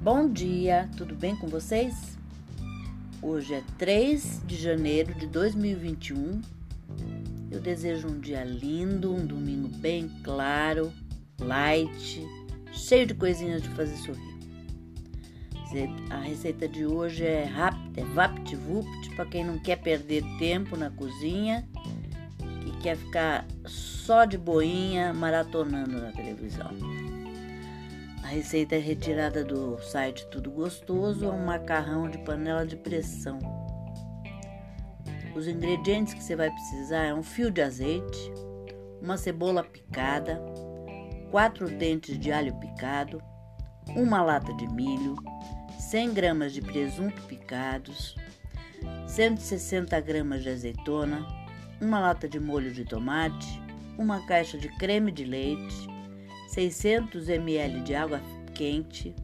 Bom dia, tudo bem com vocês? Hoje é 3 de janeiro de 2021. Eu desejo um dia lindo, um domingo bem claro, light, cheio de coisinhas de fazer sorrir. A receita de hoje é rápida, é vapt-vupt, para quem não quer perder tempo na cozinha, que quer ficar só de boinha maratonando na televisão. A receita é retirada do site Tudo Gostoso, é um macarrão de panela de pressão. Os ingredientes que você vai precisar é um fio de azeite, uma cebola picada, quatro dentes de alho picado, uma lata de milho, 100 gramas de presunto picados, 160 gramas de azeitona, uma lata de molho de tomate, uma caixa de creme de leite, 600 ml de água quente,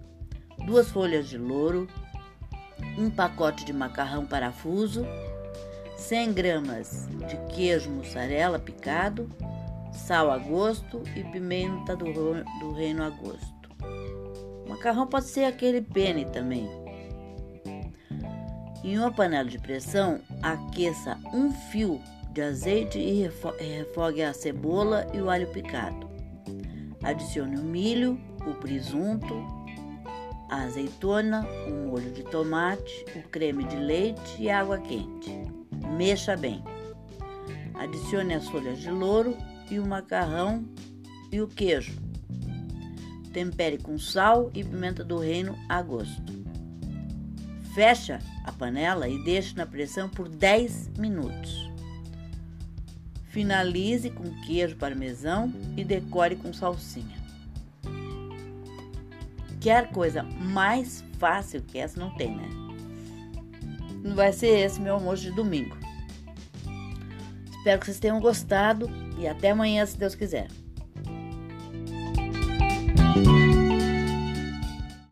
duas folhas de louro, um pacote de macarrão parafuso, 100 gramas de queijo mussarela picado, sal a gosto e pimenta do, do reino a gosto. O macarrão pode ser aquele pene também. Em uma panela de pressão, aqueça um fio de azeite e refogue a cebola e o alho picado. Adicione o milho, o presunto, a azeitona, o molho de tomate, o creme de leite e água quente. Mexa bem. Adicione as folhas de louro e o macarrão e o queijo. Tempere com sal e pimenta do reino a gosto. Fecha a panela e deixe na pressão por 10 minutos. Finalize com queijo parmesão e decore com salsinha. Quer coisa mais fácil que essa? Não tem, né? Não vai ser esse meu almoço de domingo. Espero que vocês tenham gostado e até amanhã, se Deus quiser.